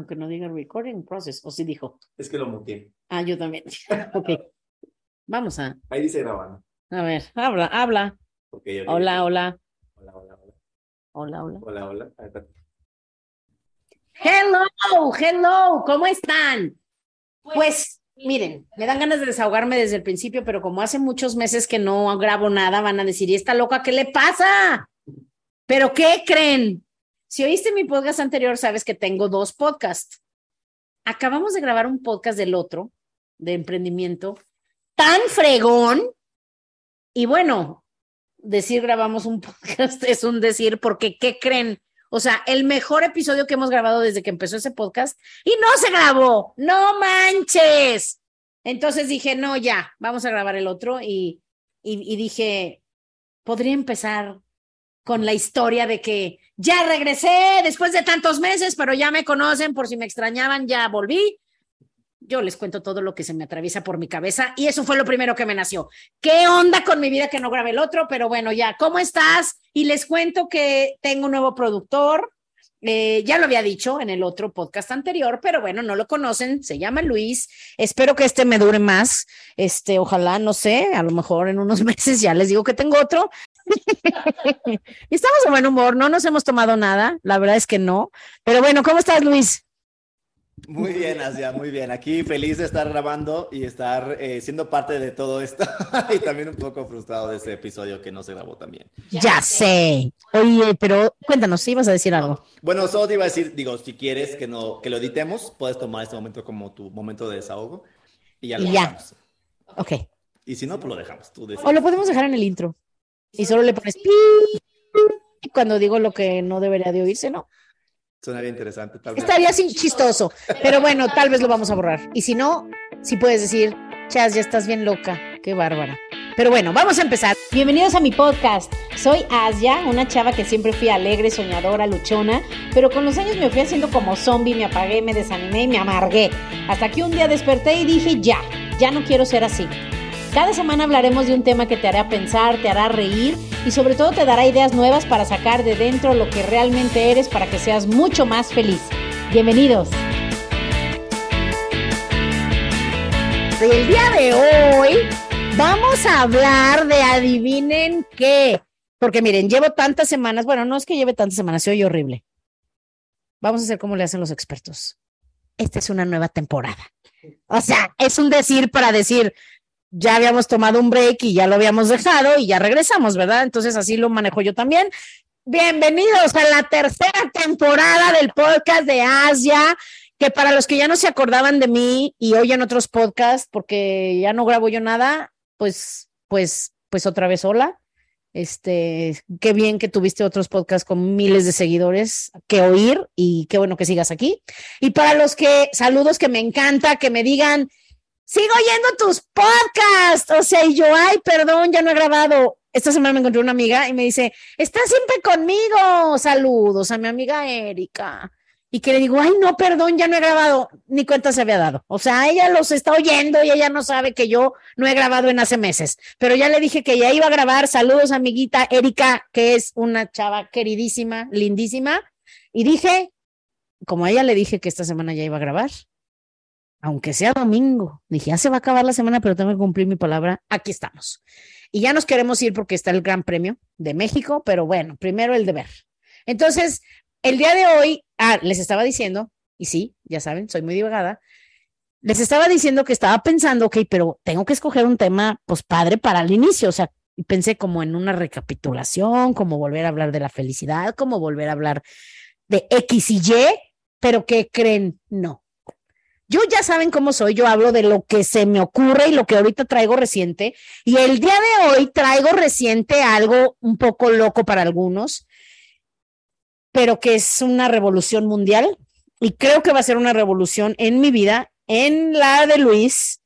aunque no diga recording process, o sí dijo. Es que lo muteé. Ah, yo también. ok. Vamos a. Ahí dice grabando. A ver, habla, habla. Okay, hola, hola. Hola, hola, hola. Hola, hola. Hola, hola. Hello, hello, ¿cómo están? Pues miren, me dan ganas de desahogarme desde el principio, pero como hace muchos meses que no grabo nada, van a decir, ¿y esta loca qué le pasa? ¿Pero qué creen? Si oíste mi podcast anterior, sabes que tengo dos podcasts. Acabamos de grabar un podcast del otro, de emprendimiento, tan fregón. Y bueno, decir grabamos un podcast es un decir, porque ¿qué creen? O sea, el mejor episodio que hemos grabado desde que empezó ese podcast y no se grabó. No manches. Entonces dije, no, ya, vamos a grabar el otro y, y, y dije, podría empezar con la historia de que ya regresé después de tantos meses, pero ya me conocen, por si me extrañaban, ya volví. Yo les cuento todo lo que se me atraviesa por mi cabeza y eso fue lo primero que me nació. ¿Qué onda con mi vida que no grabé el otro? Pero bueno, ya, ¿cómo estás? Y les cuento que tengo un nuevo productor. Eh, ya lo había dicho en el otro podcast anterior, pero bueno, no lo conocen, se llama Luis. Espero que este me dure más. Este, ojalá, no sé, a lo mejor en unos meses ya les digo que tengo otro, Estamos de buen humor, no nos hemos tomado nada, la verdad es que no. Pero bueno, ¿cómo estás, Luis? Muy bien, Asia, muy bien. Aquí feliz de estar grabando y estar eh, siendo parte de todo esto y también un poco frustrado de ese episodio que no se grabó también. Ya sé. Oye, pero cuéntanos, ¿sí ibas a decir algo? Bueno, solo te iba a decir, digo, si quieres que, no, que lo editemos, puedes tomar este momento como tu momento de desahogo y ya lo dejamos. Ok. Y si no, pues lo dejamos. Tú o lo podemos dejar en el intro. Y solo le pones cuando digo lo que no debería de oírse, ¿no? Sonaría interesante, tal vez. Estaría así chistoso, pero bueno, tal vez lo vamos a borrar. Y si no, si puedes decir, Chas, ya estás bien loca, qué bárbara. Pero bueno, vamos a empezar. Bienvenidos a mi podcast. Soy Asia, una chava que siempre fui alegre, soñadora, luchona, pero con los años me fui haciendo como zombie, me apagué, me desanimé y me amargué. Hasta que un día desperté y dije, ya, ya no quiero ser así. Cada semana hablaremos de un tema que te hará pensar, te hará reír y sobre todo te dará ideas nuevas para sacar de dentro lo que realmente eres para que seas mucho más feliz. Bienvenidos. El día de hoy vamos a hablar de adivinen qué. Porque miren, llevo tantas semanas, bueno, no es que lleve tantas semanas, soy horrible. Vamos a hacer como le hacen los expertos. Esta es una nueva temporada. O sea, es un decir para decir, ya habíamos tomado un break y ya lo habíamos dejado y ya regresamos, ¿verdad? Entonces así lo manejo yo también. Bienvenidos a la tercera temporada del podcast de Asia, que para los que ya no se acordaban de mí y oyen otros podcasts, porque ya no grabo yo nada, pues, pues, pues otra vez hola. Este, qué bien que tuviste otros podcasts con miles de seguidores que oír y qué bueno que sigas aquí. Y para los que, saludos que me encanta, que me digan, sigo oyendo tus podcasts. O sea, y yo, ay, perdón, ya no he grabado. Esta semana me encontré una amiga y me dice, estás siempre conmigo. Saludos a mi amiga Erika. Y que le digo, ay, no, perdón, ya no he grabado. Ni cuenta se había dado. O sea, ella los está oyendo y ella no sabe que yo no he grabado en hace meses. Pero ya le dije que ya iba a grabar. Saludos, amiguita Erika, que es una chava queridísima, lindísima. Y dije, como a ella le dije que esta semana ya iba a grabar, aunque sea domingo. Dije, ya se va a acabar la semana, pero tengo que cumplir mi palabra. Aquí estamos. Y ya nos queremos ir porque está el Gran Premio de México, pero bueno, primero el deber. Entonces, el día de hoy, ah, les estaba diciendo, y sí, ya saben, soy muy divagada, les estaba diciendo que estaba pensando, ok, pero tengo que escoger un tema, pues padre para el inicio, o sea, pensé como en una recapitulación, como volver a hablar de la felicidad, como volver a hablar de X y Y, pero ¿qué creen? No, yo ya saben cómo soy, yo hablo de lo que se me ocurre y lo que ahorita traigo reciente. Y el día de hoy traigo reciente algo un poco loco para algunos, pero que es una revolución mundial. Y creo que va a ser una revolución en mi vida, en la de Luis,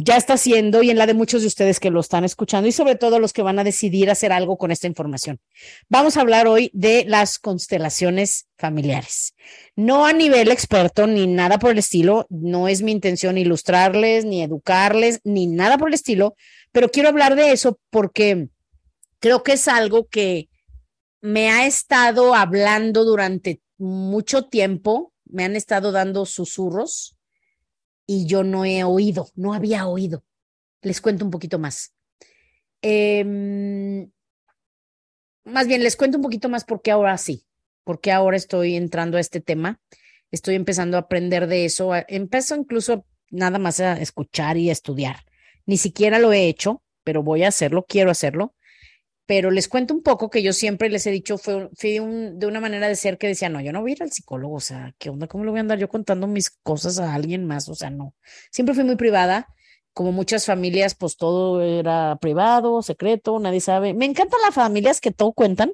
ya está haciendo y en la de muchos de ustedes que lo están escuchando y sobre todo los que van a decidir hacer algo con esta información. Vamos a hablar hoy de las constelaciones familiares. No a nivel experto ni nada por el estilo, no es mi intención ilustrarles ni educarles ni nada por el estilo, pero quiero hablar de eso porque creo que es algo que me ha estado hablando durante mucho tiempo me han estado dando susurros y yo no he oído, no había oído. Les cuento un poquito más. Em, más bien, les cuento un poquito más porque ahora sí, porque ahora estoy entrando a este tema, estoy empezando a aprender de eso, empiezo incluso nada más a escuchar y a estudiar. Ni siquiera lo he hecho, pero voy a hacerlo, quiero hacerlo. Pero les cuento un poco que yo siempre les he dicho, fue, fui de una manera de ser que decía, no, yo no voy a ir al psicólogo, o sea, ¿qué onda? ¿Cómo le voy a andar yo contando mis cosas a alguien más? O sea, no. Siempre fui muy privada, como muchas familias, pues todo era privado, secreto, nadie sabe. Me encantan las familias que todo cuentan,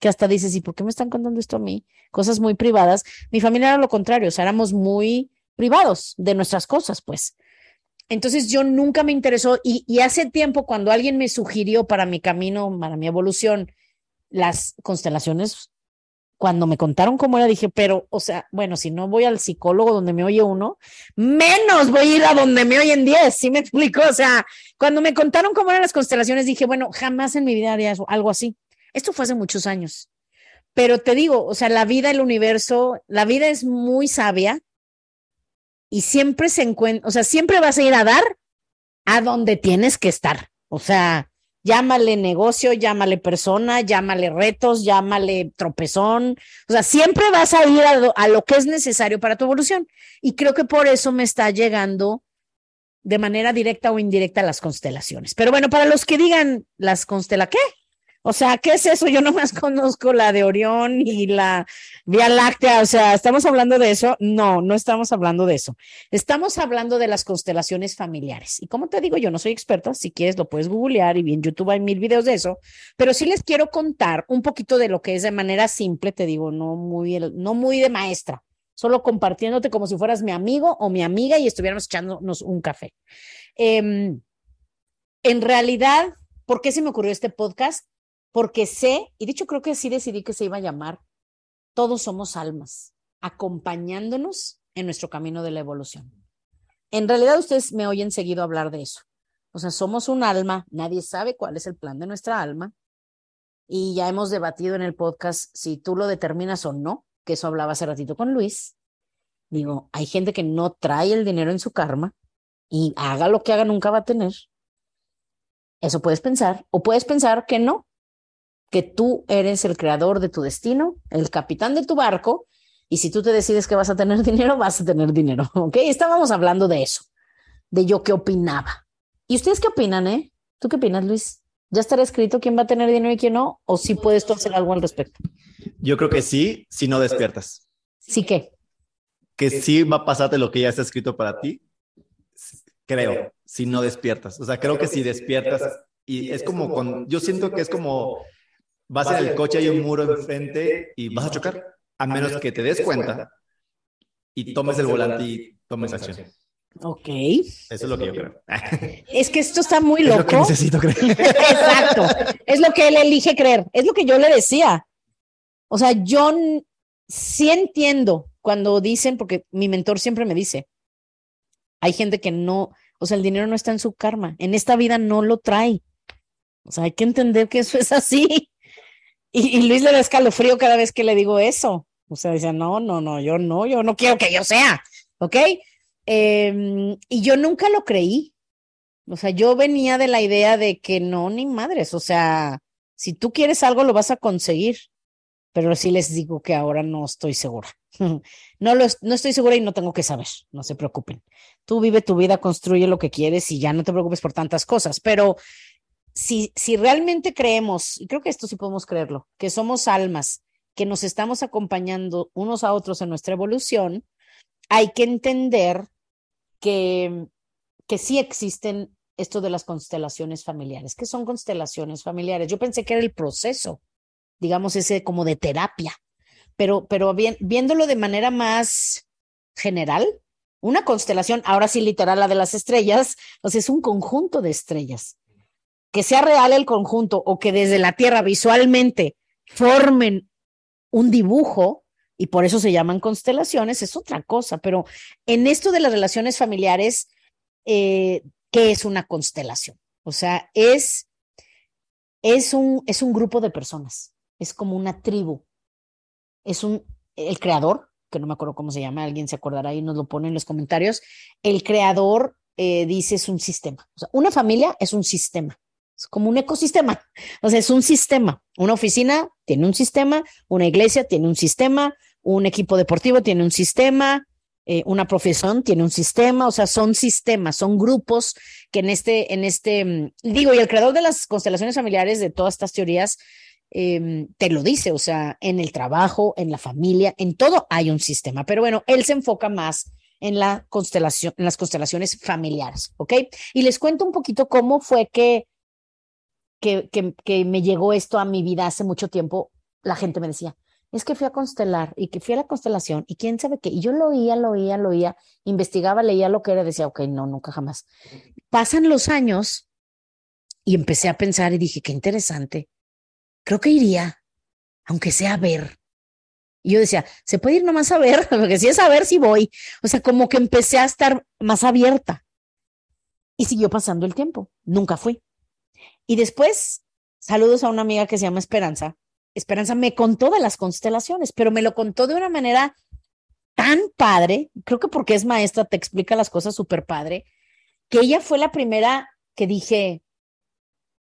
que hasta dices, ¿y por qué me están contando esto a mí? Cosas muy privadas. Mi familia era lo contrario, o sea, éramos muy privados de nuestras cosas, pues. Entonces yo nunca me interesó y, hace tiempo cuando alguien me sugirió para mi camino, para mi evolución, las constelaciones, cuando me contaron cómo era, dije, pero, o sea, bueno, si no voy al psicólogo donde me oye uno, menos voy a ir a donde me oyen diez, ¿sí me explico? O sea, cuando me contaron cómo eran las constelaciones, dije, bueno, jamás en mi vida haría algo así. Esto fue hace muchos años. Pero te digo, o sea, la vida, el universo, la vida es muy sabia y siempre se encuentra, o sea, siempre vas a ir a dar a donde tienes que estar. O sea, llámale negocio, llámale persona, llámale retos, llámale tropezón. O sea, siempre vas a ir a, lo que es necesario para tu evolución. Y creo que por eso me está llegando de manera directa o indirecta las constelaciones. Pero bueno, para los que digan las constelaciones, ¿qué? O sea, ¿qué es eso? Yo nomás conozco la de Orión y la Vía Láctea. O sea, ¿estamos hablando de eso? No, no estamos hablando de eso. Estamos hablando de las constelaciones familiares. Y como te digo, yo no soy experta. Si quieres, lo puedes googlear y bien, YouTube hay mil videos de eso. Pero sí les quiero contar un poquito de lo que es de manera simple, te digo, no muy, no muy de maestra, solo compartiéndote como si fueras mi amigo o mi amiga y estuviéramos echándonos un café. Em, en realidad, ¿por qué se me ocurrió este podcast? Porque sé, y dicho creo que así decidí que se iba a llamar, todos somos almas, acompañándonos en nuestro camino de la evolución. En realidad ustedes me oyen seguido hablar de eso. O sea, somos un alma, nadie sabe cuál es el plan de nuestra alma. Y ya hemos debatido en el podcast si tú lo determinas o no, que eso hablaba hace ratito con Luis. Digo, hay gente que no trae el dinero en su karma y haga lo que haga nunca va a tener. Eso puedes pensar. O puedes pensar que no, que tú eres el creador de tu destino, el capitán de tu barco, y si tú te decides que vas a tener dinero, vas a tener dinero, ¿ok? Estábamos hablando de eso, de yo qué opinaba. ¿Y ustedes qué opinan, eh? ¿Tú qué opinas, Luis? ¿Ya estará escrito quién va a tener dinero y quién no? ¿O si sí puedes tú hacer algo al respecto? Yo creo que sí, si no despiertas. ¿Sí qué? Que sí va a pasarte lo que ya está escrito para ti, creo, si no despiertas. O sea, creo que si despiertas, y es como con, yo siento que es como vas en el coche, hay un muro enfrente y vas a chocar, a menos que te des cuenta y tomes el volante y tomes acción. Ok. Eso es lo que yo creo. Es que esto está muy loco. Es lo que necesito creer. Exacto. Es lo que él elige creer. Es lo que yo le decía. O sea, yo sí entiendo cuando dicen, porque mi mentor siempre me dice, hay gente que no, o sea, el dinero no está en su karma. En esta vida no lo trae. O sea, hay que entender que eso es así. Y, Luis le da escalofrío cada vez que le digo eso. O sea, dice, no, no, no, yo no, yo no quiero que yo sea, ¿ok? Em, y yo nunca lo creí. O sea, yo venía de la idea de que no, ni madres, o sea, si tú quieres algo, lo vas a conseguir. Pero sí les digo que ahora no estoy segura. No, lo, no estoy segura y no tengo que saber, no se preocupen. Tú vive tu vida, construye lo que quieres y ya no te preocupes por tantas cosas. Pero si, realmente creemos, y creo que esto sí podemos creerlo, que somos almas, que nos estamos acompañando unos a otros en nuestra evolución, hay que entender que, que sí existen esto de las constelaciones familiares. ¿Qué son constelaciones familiares? Yo pensé que era el proceso, digamos, ese como de terapia, pero, pero viéndolo de manera más general, una constelación, ahora sí literal la de las estrellas, sea, es un conjunto de estrellas que sea real el conjunto o que desde la Tierra visualmente formen un dibujo, y por eso se llaman constelaciones, es otra cosa, pero en esto de las relaciones familiares, eh, ¿qué es una constelación? O sea, es, es, un, es un grupo de personas, es como una tribu, es un, el creador, que no me acuerdo cómo se llama, alguien se acordará y nos lo pone en los comentarios. El creador eh, dice es un sistema. Una familia es un sistema. Es como un ecosistema. O sea, es un sistema. Una oficina tiene un sistema, una iglesia tiene un sistema, un equipo deportivo tiene un sistema, eh, una profesión tiene un sistema, o sea, son sistemas, son grupos que en este, en este, mm, digo, y el creador de las constelaciones familiares de todas estas teorías em, te lo dice, o sea, en el trabajo, en la familia, en todo hay un sistema, pero bueno, él se enfoca más en la constelación, en las constelaciones familiares, ¿ok? Y les cuento un poquito cómo fue que, que, que, que me llegó esto a mi vida hace mucho tiempo. La gente me decía, es que fui a constelar y que fui a la constelación y quién sabe qué. Y yo lo oía, lo oía, lo oía, investigaba, leía lo que era, decía, ok, no, nunca jamás. Pasan los años y empecé a pensar y dije, qué interesante. Creo que iría, aunque sea a ver. Y yo decía, se puede ir nomás a ver, porque si es a ver, sí voy. O sea, como que empecé a estar más abierta. Y siguió pasando el tiempo. Nunca fui. Y después, saludos a una amiga que se llama Esperanza, Esperanza me contó de las constelaciones, pero me lo contó de una manera tan padre, creo que porque es maestra, te explica las cosas súper padre, que ella fue la primera que dije,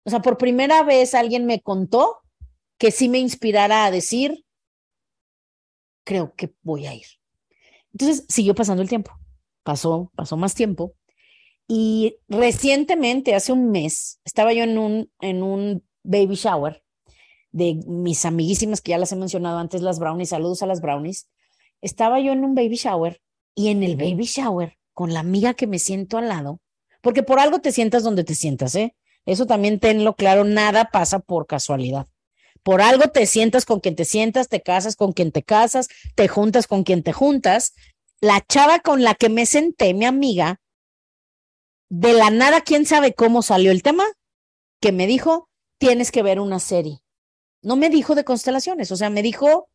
o sea, por primera vez alguien me contó que sí me inspirara a decir, creo que voy a ir. Entonces siguió pasando el tiempo, pasó, pasó más tiempo. Y recientemente, hace un mes, estaba yo en un, en un baby shower de mis amiguísimas que ya las he mencionado antes, las brownies, saludos a las brownies. Estaba yo en un baby shower y en el baby shower con la amiga que me siento al lado, porque por algo te sientas donde te sientas, ¿eh? Eso también tenlo claro, nada pasa por casualidad. Por algo te sientas con quien te sientas, te casas con quien te casas, te juntas con quien te juntas. La chava con la que me senté, mi amiga, de la nada, quién sabe cómo salió el tema, que me dijo, tienes que ver una serie. No me dijo de constelaciones, o sea, me dijo,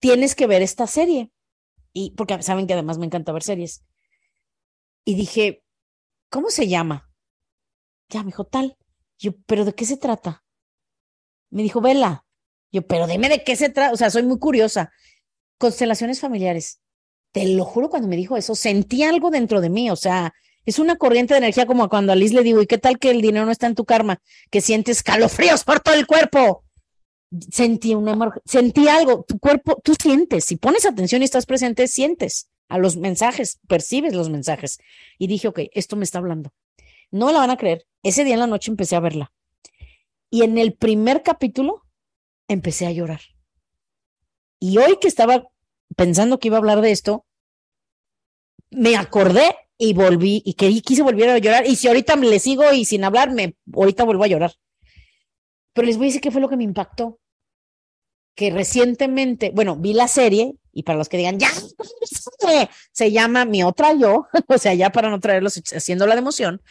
tienes que ver esta serie. Y porque saben que además me encanta ver series. Y dije, ¿cómo se llama? Ya me dijo tal. Yo, ¿pero de qué se trata? Me dijo, vela. Yo, pero dime de qué se trata. O sea, soy muy curiosa. Constelaciones familiares. Te lo juro, cuando me dijo eso, sentí algo dentro de mí. O sea, es una corriente de energía como cuando a Liz le digo, ¿y qué tal que el dinero no está en tu karma? Que sientes calofríos por todo el cuerpo sentí una sentí algo, tu cuerpo, tú sientes, si pones atención y estás presente, sientes a los mensajes, percibes los mensajes. Y dije, ok, esto me está hablando. No me la van a creer. Ese día en la noche empecé a verla. Y en el primer capítulo empecé a llorar. Y hoy que estaba pensando que iba a hablar de esto, me acordé y volví y quise volver a llorar. Y si ahorita le sigo y sin hablar, me, ahorita vuelvo a llorar. Pero les voy a decir qué fue lo que me impactó que recientemente, bueno, vi la serie y para los que digan, ya, se llama Mi Otra Yo, o sea, ya para no traerlos haciendo la emoción,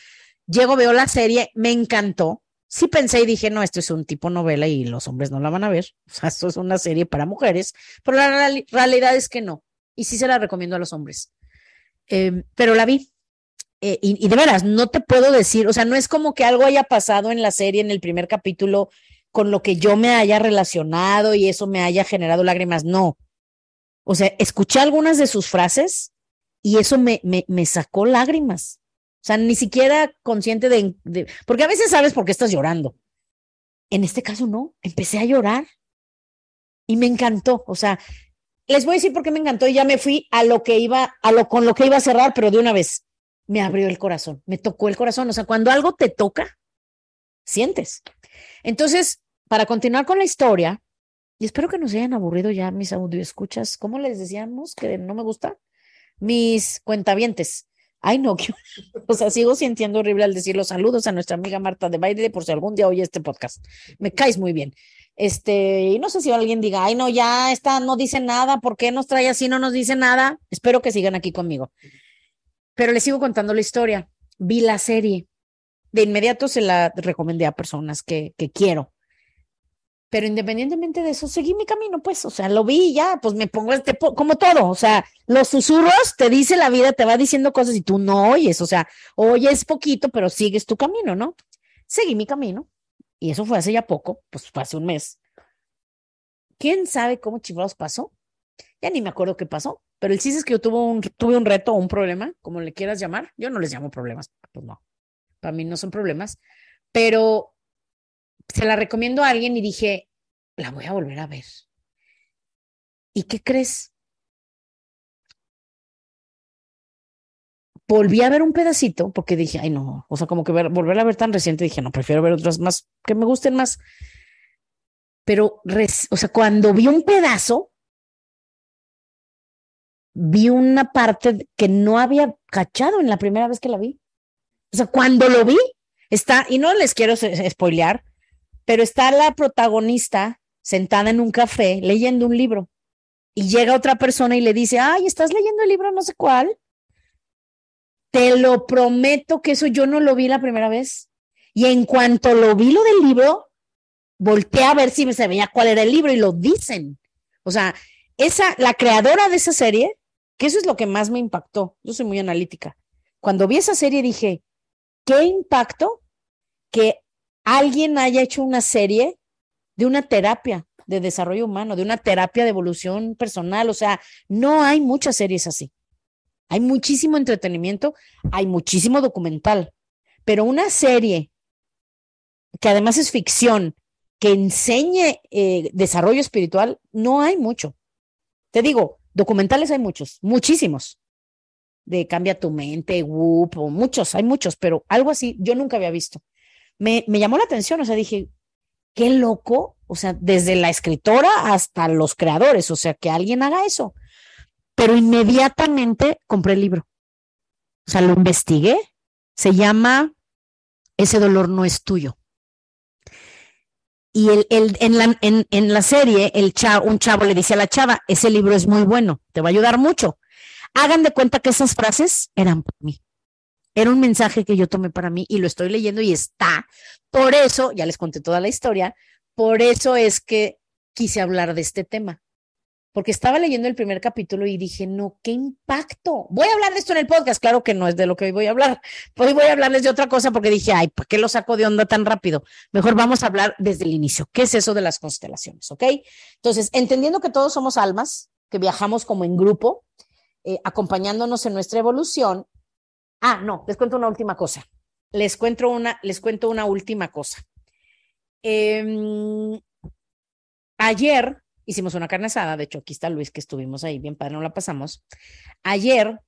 llego, veo la serie, me encantó. Sí pensé y dije, no, esto es un tipo novela y los hombres no la van a ver. O sea, esto es una serie para mujeres, pero la realidad es que no. Y sí se la recomiendo a los hombres. Em, pero la vi. Eh, y, de veras, no te puedo decir, o sea, no es como que algo haya pasado en la serie en el primer capítulo con lo que yo me haya relacionado y eso me haya generado lágrimas, no. O sea, escuché algunas de sus frases y eso me, me, me sacó lágrimas. O sea, ni siquiera consciente de, de, porque a veces sabes por qué estás llorando. En este caso no, empecé a llorar y me encantó. O sea, les voy a decir por qué me encantó y ya me fui a lo que iba, a lo con lo que iba a cerrar, pero de una vez me abrió el corazón, me tocó el corazón. O sea, cuando algo te toca, sientes. Entonces, para continuar con la historia, y espero que nos hayan aburrido ya mis escuchas, ¿cómo les decíamos que no me gusta? Mis cuentavientes. Ay, no, o sea, sigo sintiendo horrible al decir los saludos a nuestra amiga Marta de Baile por si algún día oye este podcast. Me caes muy bien. Este, y no sé si alguien diga, ay, no, ya esta no dice nada, ¿por qué nos trae así? No nos dice nada. Espero que sigan aquí conmigo. Pero les sigo contando la historia. Vi la serie de inmediato se la recomendé a personas que, que quiero. Pero independientemente de eso, seguí mi camino, pues, o sea, lo vi ya, pues me pongo este, como todo, o sea, los susurros te dice la vida, te va diciendo cosas y tú no oyes, o sea, oyes poquito, pero sigues tu camino, ¿no? Seguí mi camino y eso fue hace ya poco, pues fue hace un mes. ¿Quién sabe cómo chivados pasó? Ya ni me acuerdo qué pasó, pero el chiste es que yo tuve un, tuve un reto o un problema, como le quieras llamar. Yo no les llamo problemas, pues no. Para mí no son problemas, pero se la recomiendo a alguien y dije, la voy a volver a ver. ¿Y qué crees? Volví a ver un pedacito porque dije, ay no, o sea, como que ver, volver a ver tan reciente, dije, no, prefiero ver otras más que me gusten más. Pero, o sea, cuando vi un pedazo, vi una parte que no había cachado en la primera vez que la vi. O sea, cuando lo vi, está, y no les quiero spoilear, pero está la protagonista sentada en un café leyendo un libro y llega otra persona y le dice, ay, ¿estás leyendo el libro no sé cuál? Te lo prometo que eso yo no lo vi la primera vez. Y en cuanto lo vi lo del libro, volteé a ver si me sabía cuál era el libro y lo dicen. O sea, esa, la creadora de esa serie, que eso es lo que más me impactó. Yo soy muy analítica. Cuando vi esa serie dije, qué impacto que alguien haya hecho una serie de una terapia de desarrollo humano, de una terapia de evolución personal. O sea, no hay muchas series así. Hay muchísimo entretenimiento, hay muchísimo documental, pero una serie que además es ficción, que enseñe eh, desarrollo espiritual, no hay mucho. Te digo, documentales hay muchos, muchísimos. De Cambia tu mente, Whoop, muchos, hay muchos, pero algo así yo nunca había visto. Me, me llamó la atención, o sea, dije, qué loco, o sea, desde la escritora hasta los creadores, o sea, que alguien haga eso. Pero inmediatamente compré el libro. O sea, lo investigué. Se llama Ese dolor no es tuyo. Y el, el, en, la, en, en, la serie, el chavo, un chavo le dice a la chava, ese libro es muy bueno, te va a ayudar mucho. Hagan de cuenta que esas frases eran para mí. Era un mensaje que yo tomé para mí y lo estoy leyendo y está. Por eso, ya les conté toda la historia, por eso es que quise hablar de este tema. Porque estaba leyendo el primer capítulo y dije, no, qué impacto. Voy a hablar de esto en el podcast, claro que no es de lo que hoy voy a hablar. Hoy voy a hablarles de otra cosa porque dije, ay, ¿por qué lo saco de onda tan rápido? Mejor vamos a hablar desde el inicio. ¿Qué es eso de las constelaciones? ¿Ok? Entonces, entendiendo que todos somos almas, que viajamos como en grupo, eh, acompañándonos en nuestra evolución, Ah, no, les cuento una última cosa. Les cuento una, les cuento una última cosa. Em, ayer hicimos una carne asada, de hecho aquí está Luis que estuvimos ahí, bien padre, no la pasamos. Ayer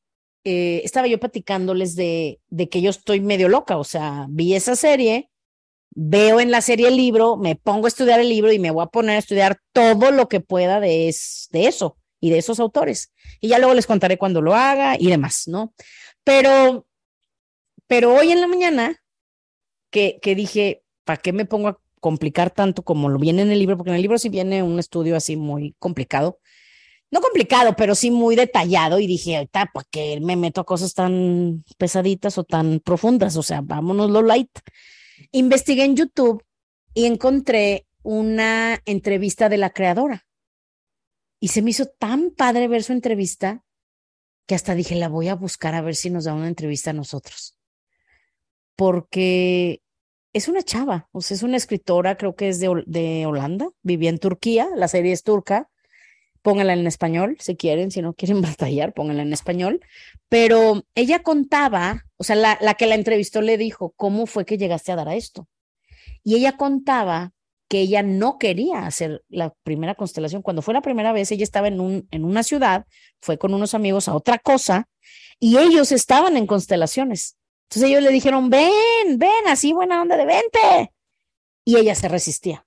eh, estaba yo platicándoles de, de que yo estoy medio loca, o sea, vi esa serie, veo en la serie el libro, me pongo a estudiar el libro y me voy a poner a estudiar todo lo que pueda de, de eso y de esos autores. Y ya luego les contaré cuando lo haga y demás, ¿no? Pero, pero hoy en la mañana que, que dije, ¿para qué me pongo a complicar tanto como lo viene en el libro? Porque en el libro sí viene un estudio así muy complicado. No complicado, pero sí muy detallado. Y dije, ahorita, ¿para qué me meto a cosas tan pesaditas o tan profundas? O sea, vámonos lo light. Investigué en YouTube y encontré una entrevista de la creadora. Y se me hizo tan padre ver su entrevista que hasta dije, la voy a buscar a ver si nos da una entrevista a nosotros. Porque es una chava, o sea, es una escritora, creo que es de, de Holanda, vivía en Turquía, la serie es turca, pónganla en español si quieren, si no quieren batallar, pónganla en español. Pero ella contaba, o sea, la, la, que la entrevistó le dijo, ¿cómo fue que llegaste a dar a esto? Y ella contaba que ella no quería hacer la primera constelación. Cuando fue la primera vez, ella estaba en, un, en una ciudad, fue con unos amigos a otra cosa y ellos estaban en constelaciones. Entonces ellos le dijeron, ven, ven, así buena onda de vente. Y ella se resistía.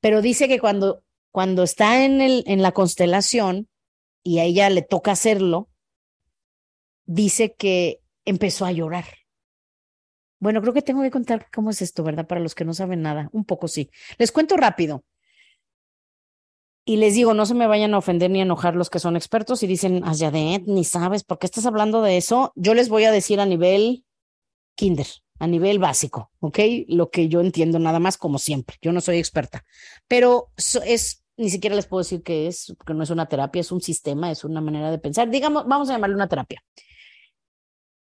Pero dice que cuando, cuando está en, el, en la constelación y a ella le toca hacerlo, dice que empezó a llorar bueno, creo que tengo que contar cómo es esto, ¿verdad? Para los que no saben nada. Un poco sí. Les cuento rápido. Y les digo, no se me vayan a ofender ni a enojar los que son expertos y dicen, Ayadet, ni sabes por qué estás hablando de eso. Yo les voy a decir a nivel kinder, a nivel básico, ¿ok? Lo que yo entiendo nada más como siempre. Yo no soy experta, pero es, ni siquiera les puedo decir que es, porque no es una terapia, es un sistema, es una manera de pensar. Digamos, vamos a llamarle una terapia,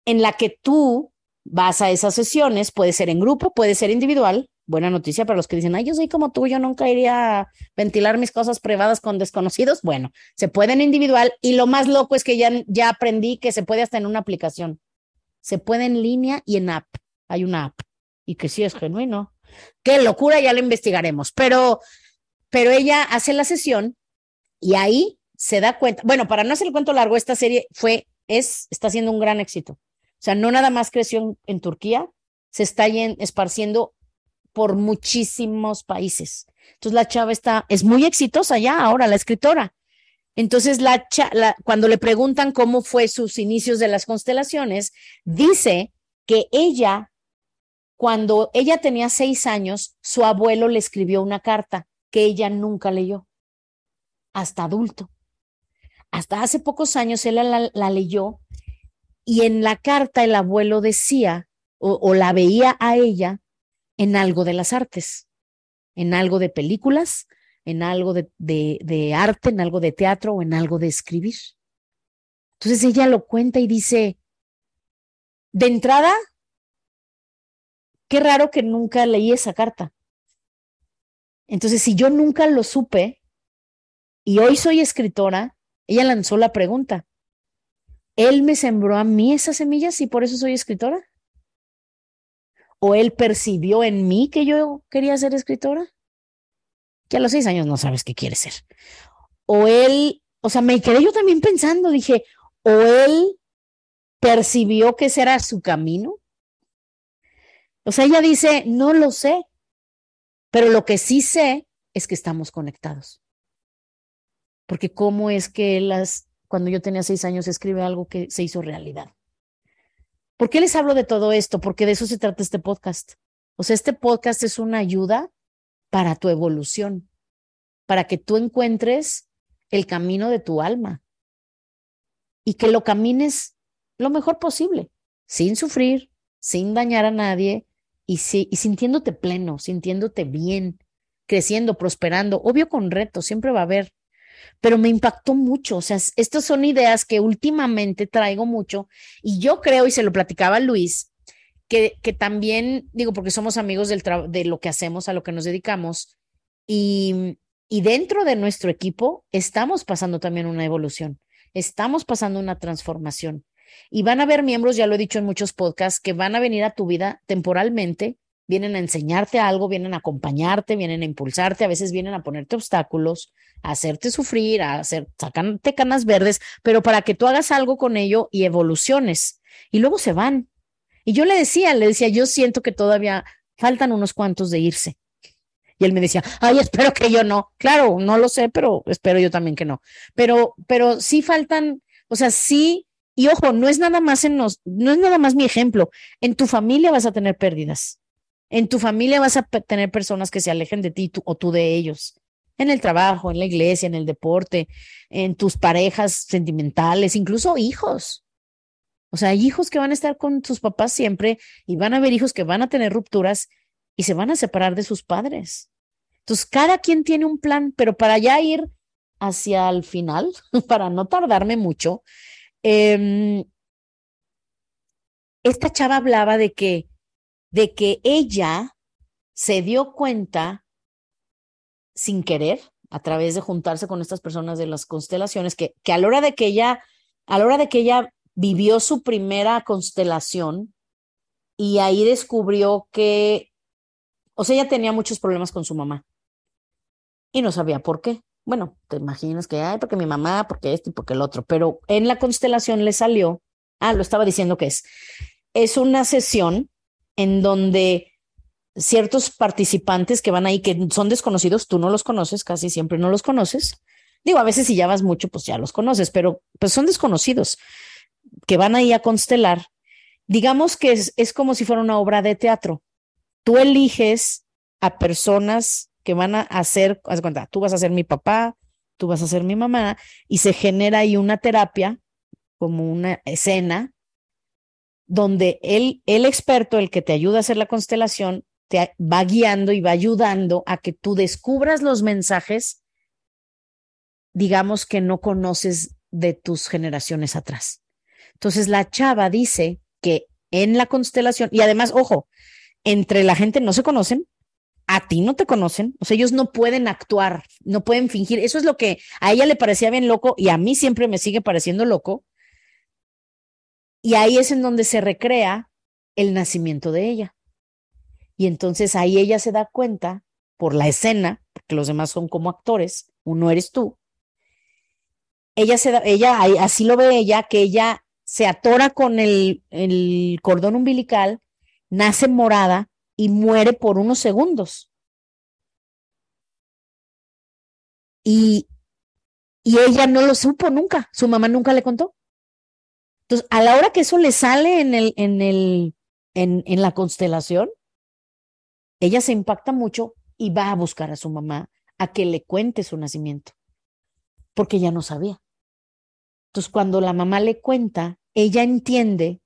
en la que tú vas a esas sesiones, puede ser en grupo, puede ser individual, buena noticia para los que dicen, ay, yo soy como tú, yo nunca iría a ventilar mis cosas privadas con desconocidos. Bueno, se puede en individual y lo más loco es que ya, ya aprendí que se puede hasta en una aplicación. Se puede en línea y en app. Hay una app y que sí es genuino. Qué locura, ya lo investigaremos. Pero, pero ella hace la sesión y ahí se da cuenta. Bueno, para no hacer el cuento largo, esta serie fue, es, está siendo un gran éxito. O sea, no nada más creció en, Turquía, se está esparciendo por muchísimos países. Entonces la chava está, es muy exitosa ya ahora, la escritora. Entonces, la, cuando le preguntan cómo fue sus inicios de las constelaciones, dice que ella, cuando ella tenía seis años, su abuelo le escribió una carta que ella nunca leyó, hasta adulto. Hasta hace pocos años él la leyó y en la carta el abuelo decía o, la veía a ella en algo de las artes, en algo de películas, en algo de, arte, en algo de teatro o en algo de escribir. Entonces ella lo cuenta y dice, de entrada, qué raro que nunca leí esa carta. Entonces, si yo nunca lo supe y hoy soy escritora, ella lanzó la pregunta, él me sembró a mí esas semillas y por eso soy escritora. ¿O él percibió en mí que yo quería ser escritora? Que a los seis años no sabes qué quieres ser. O él, o sea, me quedé yo también pensando, dije, o él percibió que ese era su camino. O sea, ella dice, no lo sé, pero lo que sí sé es que estamos conectados. Porque cómo es que las cuando yo tenía seis años, escribe algo que se hizo realidad. ¿Por qué les hablo de todo esto? Porque de eso se trata este podcast. O sea, este podcast es una ayuda para tu evolución, para que tú encuentres el camino de tu alma y que lo camines lo mejor posible, sin sufrir, sin dañar a nadie y, y sintiéndote pleno, sintiéndote bien, creciendo, prosperando, obvio con retos, siempre va a haber, pero me impactó mucho. O sea, estas son ideas que últimamente traigo mucho y yo creo, y se lo platicaba Luis, que, también, digo, porque somos amigos del de lo que hacemos, a lo que nos dedicamos, y, y dentro de nuestro equipo estamos pasando también una evolución, estamos pasando una transformación. Y van a haber miembros, ya lo he dicho en muchos podcasts, que van a venir a tu vida temporalmente vienen a enseñarte algo, vienen a acompañarte, vienen a impulsarte, a veces vienen a ponerte obstáculos, a hacerte sufrir, a hacer, sacarte canas verdes, pero para que tú hagas algo con ello y evoluciones. Y luego se van. Y yo le decía, le decía, yo siento que todavía faltan unos cuantos de irse. Y él me decía, ay, espero que yo no. Claro, no lo sé, pero espero yo también que no. Pero, pero sí faltan, o sea, sí, y ojo, no es nada más en nos, no es nada más mi ejemplo. En tu familia vas a tener pérdidas. En tu familia vas a tener personas que se alejen de ti o tú de ellos. En el trabajo, en la iglesia, en el deporte, en tus parejas sentimentales, incluso hijos. O sea, hay hijos que van a estar con sus papás siempre y van a haber hijos que van a tener rupturas y se van a separar de sus padres. Entonces, cada quien tiene un plan, pero para ya ir hacia el final, para no tardarme mucho, em, esta chava hablaba de que de que ella se dio cuenta sin querer, a través de juntarse con estas personas de las constelaciones, que, que a la hora de que ella, a la hora de que ella vivió su primera constelación y ahí descubrió que, o sea, ella tenía muchos problemas con su mamá y no sabía por qué. Bueno, te imaginas que, ay, porque mi mamá, porque este y porque el otro, pero en la constelación le salió, ah, lo estaba diciendo que es, es una sesión en donde ciertos participantes que van ahí, que son desconocidos, tú no los conoces, casi siempre no los conoces. Digo, a veces si ya vas mucho, pues ya los conoces, pero pues son desconocidos que van ahí a constelar. Digamos que es, es como si fuera una obra de teatro. Tú eliges a personas que van a hacer, haz cuenta, tú vas a ser mi papá, tú vas a ser mi mamá, y se genera ahí una terapia, como una escena, donde el, el experto, el que te ayuda a hacer la constelación, te va guiando y va ayudando a que tú descubras los mensajes, digamos que no conoces de tus generaciones atrás. Entonces la chava dice que en la constelación, y además, ojo, entre la gente no se conocen, a ti no te conocen, o sea, ellos no pueden actuar, no pueden fingir. Eso es lo que a ella le parecía bien loco y a mí siempre me sigue pareciendo loco. Y ahí es en donde se recrea el nacimiento de ella. Y entonces ahí ella se da cuenta por la escena, porque los demás son como actores, uno eres tú. Ella se da, ella así lo ve ella, que ella se atora con el, el cordón umbilical, nace morada y muere por unos segundos. Y, y ella no lo supo nunca, su mamá nunca le contó. Entonces, a la hora que eso le sale en el, en el, en, en la constelación, ella se impacta mucho y va a buscar a su mamá a que le cuente su nacimiento, porque ella no sabía. Entonces, cuando la mamá le cuenta, ella entiende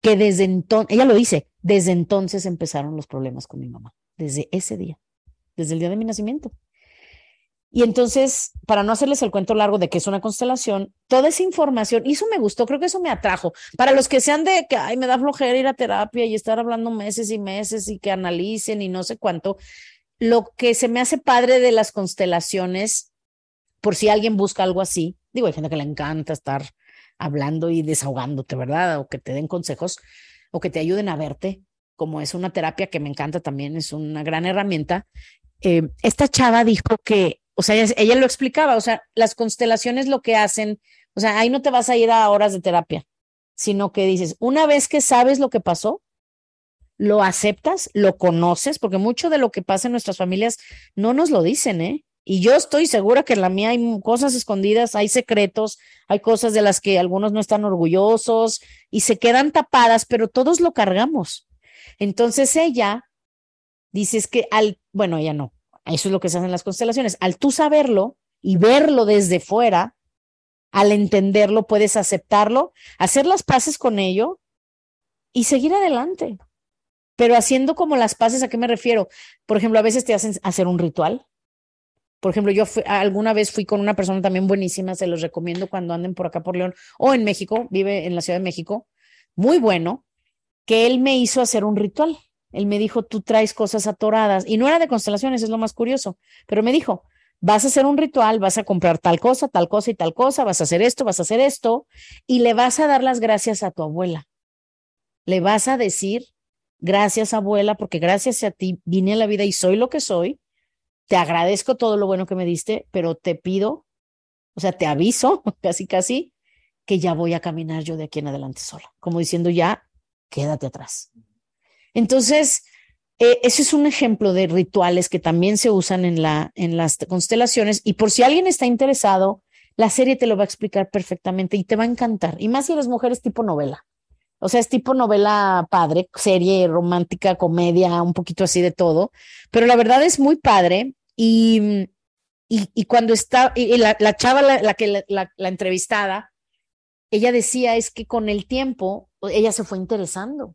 que desde entonces, ella lo dice, desde entonces empezaron los problemas con mi mamá, desde ese día, desde el día de mi nacimiento. Y entonces, para no hacerles el cuento largo de que es una constelación, toda esa información, y eso me gustó, creo que eso me atrajo. Para los que sean de que, ay, me da flojera ir a terapia y estar hablando meses y meses y que analicen y no sé cuánto, lo que se me hace padre de las constelaciones, por si alguien busca algo así, digo, hay gente que le encanta estar hablando y desahogándote, ¿verdad? O que te den consejos o que te ayuden a verte, como es una terapia que me encanta también, es una gran herramienta. Eh, esta chava dijo que, o sea, ella, lo explicaba, o sea, las constelaciones lo que hacen, o sea, ahí no te vas a ir a horas de terapia, sino que dices, una vez que sabes lo que pasó, lo aceptas, lo conoces, porque mucho de lo que pasa en nuestras familias no nos lo dicen, ¿eh? Y yo estoy segura que en la mía hay cosas escondidas, hay secretos, hay cosas de las que algunos no están orgullosos y se quedan tapadas, pero todos lo cargamos. Entonces ella dice que al, bueno, ella no, eso es lo que se hace en las constelaciones, al tú saberlo y verlo desde fuera, al entenderlo, puedes aceptarlo, hacer las paces con ello y seguir adelante. Pero haciendo como las paces, ¿a qué me refiero? Por ejemplo, a veces te hacen hacer un ritual, por ejemplo, yo alguna vez fui con una persona también buenísima, se los recomiendo cuando anden por acá por León o en México, vive en la Ciudad de México, muy bueno, que él me hizo hacer un ritual. Él me dijo, tú traes cosas atoradas. Y no era de constelaciones, es lo más curioso, pero me dijo, vas a hacer un ritual, vas a comprar tal cosa, tal cosa y tal cosa, vas a hacer esto, vas a hacer esto, y le vas a dar las gracias a tu abuela. Le vas a decir, gracias abuela, porque gracias a ti vine a la vida y soy lo que soy te agradezco todo lo bueno que me diste, pero te pido, o sea, te aviso casi, casi, que ya voy a caminar yo de aquí en adelante sola, como diciendo ya, quédate atrás. Entonces, eh, ese es un ejemplo de rituales que también se usan en, la, en las constelaciones y por si alguien está interesado, la serie te lo va a explicar perfectamente y te va a encantar. Y más si eres mujer es tipo novela. O sea, es tipo novela padre, serie romántica, comedia, un poquito así de todo. Pero la verdad es muy padre y, y, cuando está, y la, chava, la, que la, entrevistada, ella decía es que con el tiempo ella se fue interesando.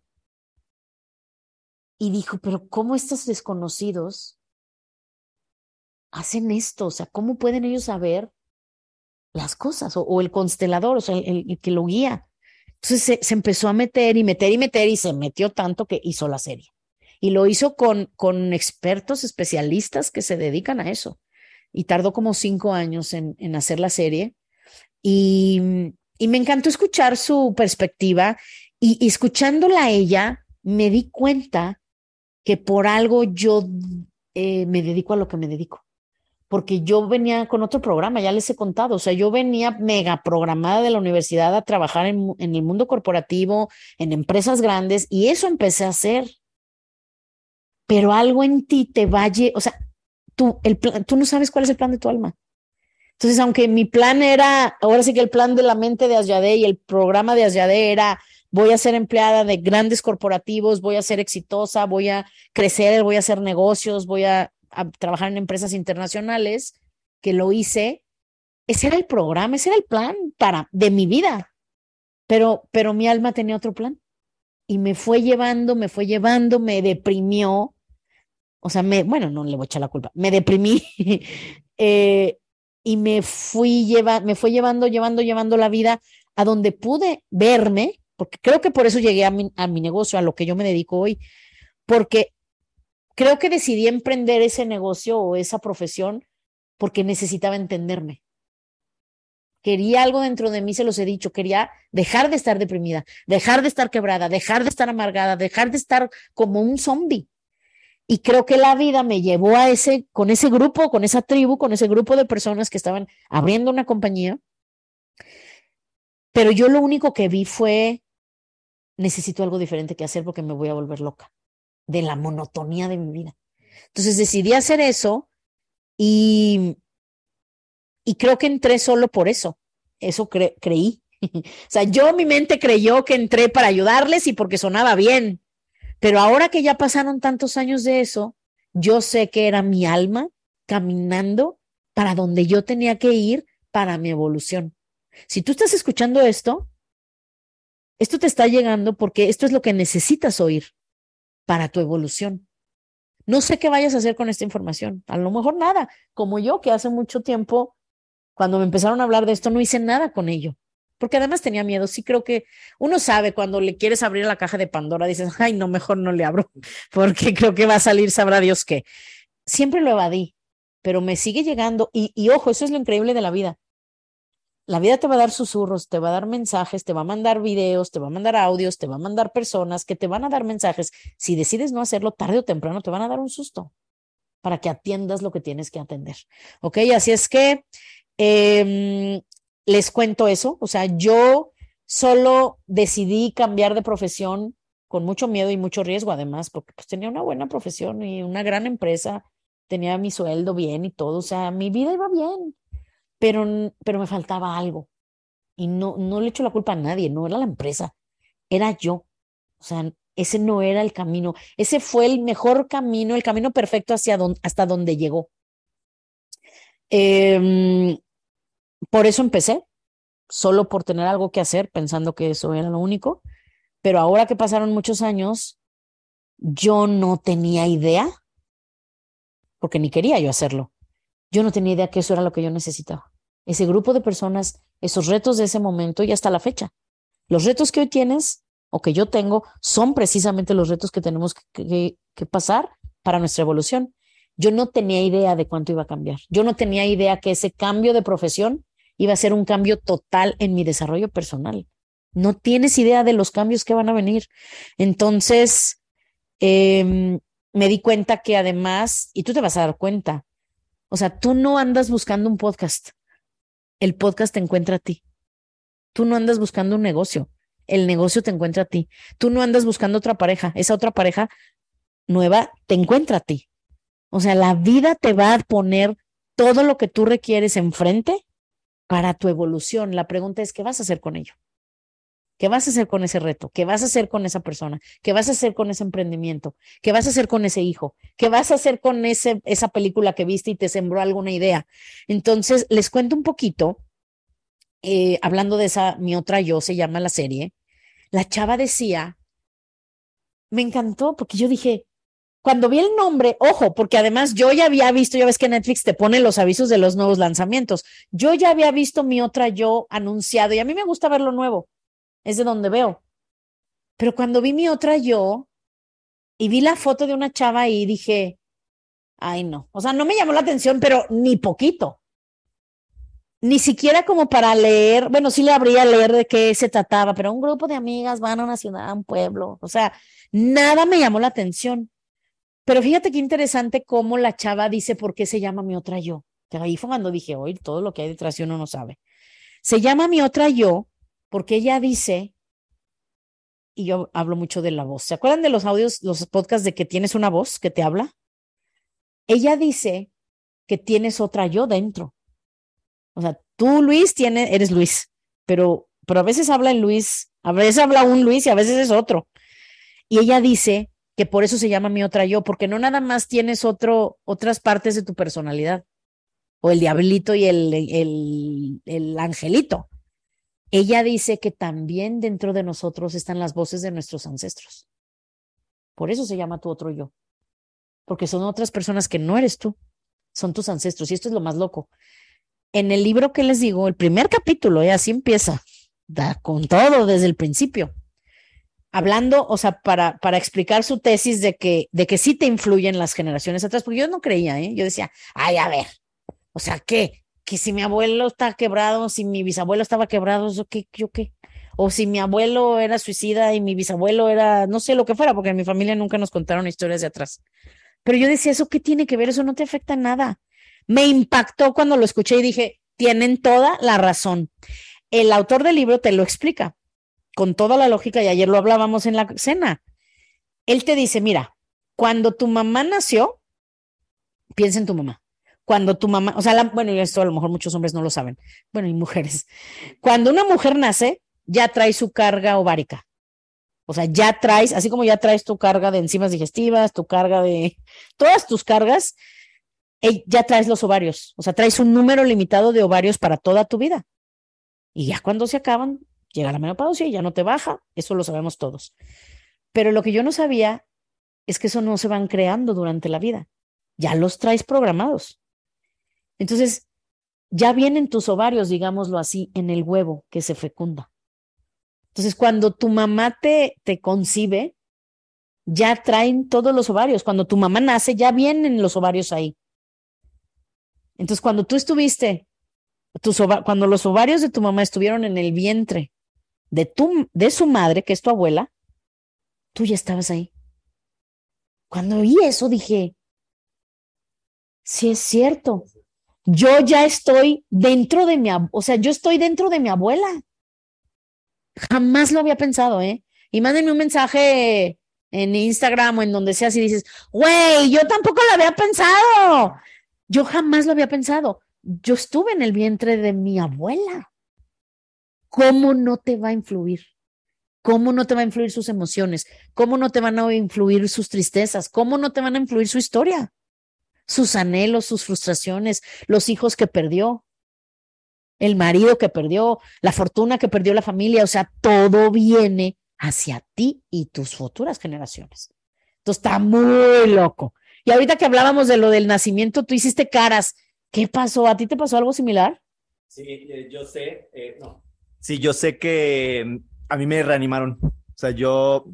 Y dijo, pero ¿cómo estos desconocidos hacen esto? O sea, ¿cómo pueden ellos saber las cosas? O, el constelador, o sea, el, que lo guía. Entonces se, empezó a meter y meter y meter y se metió tanto que hizo la serie y lo hizo con, con expertos especialistas que se dedican a eso. Y tardó como cinco años en, en hacer la serie. Y, y, me encantó escuchar su perspectiva y, escuchándola a ella, me di cuenta que por algo yo eh, me dedico a lo que me dedico. Porque yo venía con otro programa, ya les he contado, o sea, yo venía mega programada de la universidad a trabajar en, en el mundo corporativo, en empresas grandes, y eso empecé a hacer pero algo en ti te va a, o sea, tú, el tú no sabes cuál es el plan de tu alma. Entonces, aunque mi plan era, ahora sí que el plan de la mente de Asyade y el programa de Asyade era, voy a ser empleada de grandes corporativos, voy a ser exitosa, voy a crecer, voy a hacer negocios, voy a, a trabajar en empresas internacionales, que lo hice, ese era el programa, ese era el plan para, de mi vida. Pero, pero mi alma tenía otro plan y me fue llevando, me fue llevando, me deprimió. O sea, me, bueno, no le voy a echar la culpa, me deprimí eh, y me fui lleva, me fue llevando, llevando, llevando la vida a donde pude verme, porque creo que por eso llegué a mi, a mi negocio, a lo que yo me dedico hoy, porque creo que decidí emprender ese negocio o esa profesión porque necesitaba entenderme. Quería algo dentro de mí, se los he dicho, quería dejar de estar deprimida, dejar de estar quebrada, dejar de estar amargada, dejar de estar como un zombie. Y creo que la vida me llevó a ese, con ese grupo, con esa tribu, con ese grupo de personas que estaban abriendo una compañía. Pero yo lo único que vi fue, necesito algo diferente que hacer porque me voy a volver loca de la monotonía de mi vida. Entonces decidí hacer eso y, y creo que entré solo por eso. Eso creí. o sea, yo mi mente creyó que entré para ayudarles y porque sonaba bien. Pero ahora que ya pasaron tantos años de eso, yo sé que era mi alma caminando para donde yo tenía que ir para mi evolución. Si tú estás escuchando esto, esto te está llegando porque esto es lo que necesitas oír para tu evolución. No sé qué vayas a hacer con esta información. A lo mejor nada, como yo que hace mucho tiempo, cuando me empezaron a hablar de esto, no hice nada con ello porque además tenía miedo. Sí creo que uno sabe cuando le quieres abrir la caja de Pandora, dices, ay, no, mejor no le abro, porque creo que va a salir, sabrá Dios qué. Siempre lo evadí, pero me sigue llegando y, y ojo, eso es lo increíble de la vida. La vida te va a dar susurros, te va a dar mensajes, te va a mandar videos, te va a mandar audios, te va a mandar personas que te van a dar mensajes. Si decides no hacerlo tarde o temprano, te van a dar un susto para que atiendas lo que tienes que atender. Ok, así es que eh, les cuento eso. O sea, yo solo decidí cambiar de profesión con mucho miedo y mucho riesgo, además, porque pues tenía una buena profesión y una gran empresa, tenía mi sueldo bien y todo, o sea, mi vida iba bien, pero, pero me faltaba algo. Y no, no le echo la culpa a nadie, no era la empresa, era yo. O sea, ese no era el camino, ese fue el mejor camino, el camino perfecto hacia hasta donde llegó. Eh, por eso empecé, solo por tener algo que hacer, pensando que eso era lo único. Pero ahora que pasaron muchos años, yo no tenía idea, porque ni quería yo hacerlo. Yo no tenía idea que eso era lo que yo necesitaba. Ese grupo de personas, esos retos de ese momento y hasta la fecha. Los retos que hoy tienes o que yo tengo son precisamente los retos que tenemos que, que pasar para nuestra evolución. Yo no tenía idea de cuánto iba a cambiar. Yo no tenía idea que ese cambio de profesión iba a ser un cambio total en mi desarrollo personal. No tienes idea de los cambios que van a venir. Entonces, em, me di cuenta que además, y tú te vas a dar cuenta, o sea, tú no andas buscando un podcast, el podcast te encuentra a ti. Tú no andas buscando un negocio, el negocio te encuentra a ti. Tú no andas buscando otra pareja, esa otra pareja nueva te encuentra a ti. O sea, la vida te va a poner todo lo que tú requieres enfrente para tu evolución. La pregunta es, ¿qué vas a hacer con ello? ¿Qué vas a hacer con ese reto? ¿Qué vas a hacer con esa persona? ¿Qué vas a hacer con ese emprendimiento? ¿Qué vas a hacer con ese hijo? ¿Qué vas a hacer con ese, esa película que viste y te sembró alguna idea? Entonces, les cuento un poquito, eh, hablando de esa, mi otra yo, se llama la serie. La chava decía, me encantó porque yo dije, cuando vi el nombre, ojo, porque además yo ya había visto, ya ves que Netflix te pone los avisos de los nuevos lanzamientos. Yo ya había visto mi otra yo anunciado y a mí me gusta ver lo nuevo. Es de donde veo. Pero cuando vi mi otra yo y vi la foto de una chava y dije, ay no, o sea, no me llamó la atención, pero ni poquito. Ni siquiera como para leer, bueno, sí le habría leer de qué se trataba, pero un grupo de amigas van a una ciudad, a un pueblo, o sea, nada me llamó la atención. Pero fíjate qué interesante cómo la chava dice por qué se llama mi otra yo. ahí fue cuando dije, hoy todo lo que hay detrás de uno no sabe. Se llama mi otra yo porque ella dice, y yo hablo mucho de la voz. ¿Se acuerdan de los audios, los podcasts de que tienes una voz que te habla? Ella dice que tienes otra yo dentro. O sea, tú, Luis, tiene, eres Luis, pero, pero a veces habla el Luis, a veces habla un Luis y a veces es otro. Y ella dice que por eso se llama mi otra yo, porque no nada más tienes otro, otras partes de tu personalidad, o el diablito y el, el, el angelito. Ella dice que también dentro de nosotros están las voces de nuestros ancestros. Por eso se llama tu otro yo, porque son otras personas que no eres tú, son tus ancestros, y esto es lo más loco. En el libro que les digo, el primer capítulo, y así empieza, da con todo desde el principio hablando, o sea, para, para explicar su tesis de que, de que sí te influyen las generaciones atrás, porque yo no creía, ¿eh? Yo decía, ay, a ver, o sea, ¿qué? Que si mi abuelo está quebrado, si mi bisabuelo estaba quebrado, ¿yo qué? ¿Yo qué? O si mi abuelo era suicida y mi bisabuelo era, no sé lo que fuera, porque en mi familia nunca nos contaron historias de atrás. Pero yo decía, ¿eso qué tiene que ver? Eso no te afecta nada. Me impactó cuando lo escuché y dije, tienen toda la razón. El autor del libro te lo explica con toda la lógica y ayer lo hablábamos en la cena. Él te dice, mira, cuando tu mamá nació, piensa en tu mamá. Cuando tu mamá, o sea, bueno, y esto a lo mejor muchos hombres no lo saben, bueno, y mujeres. Cuando una mujer nace, ya trae su carga ovárica. O sea, ya traes, así como ya traes tu carga de enzimas digestivas, tu carga de todas tus cargas, ya traes los ovarios. O sea, traes un número limitado de ovarios para toda tu vida. Y ya cuando se acaban, llega la menopausia y ya no te baja. Eso lo sabemos todos. Pero lo que yo no sabía es que eso no se van creando durante la vida. Ya los traes programados. Entonces, ya vienen tus ovarios, digámoslo así, en el huevo que se fecunda. Entonces, cuando tu mamá te, te concibe, ya traen todos los ovarios. Cuando tu mamá nace, ya vienen los ovarios ahí. Entonces, cuando tú estuviste, tus cuando los ovarios de tu mamá estuvieron en el vientre de, tu, de su madre, que es tu abuela, tú ya estabas ahí. Cuando oí eso, dije, sí es cierto, yo ya estoy dentro de mi, o sea, yo estoy dentro de mi abuela. Jamás lo había pensado, ¿eh? Y mándenme un mensaje en Instagram o en donde sea si dices, güey, yo tampoco lo había pensado. Yo jamás lo había pensado. Yo estuve en el vientre de mi abuela. ¿Cómo no te va a influir? ¿Cómo no te va a influir sus emociones? ¿Cómo no te van a influir sus tristezas? ¿Cómo no te van a influir su historia? Sus anhelos, sus frustraciones, los hijos que perdió el marido que perdió, la fortuna que perdió la familia, o sea, todo viene hacia ti y tus futuras generaciones. Entonces está muy loco. Y ahorita que hablábamos de lo del nacimiento, tú hiciste caras. ¿Qué pasó? ¿A ti te pasó algo similar? Sí, eh, yo sé, eh, no. Sí, yo sé que a mí me reanimaron. O sea, yo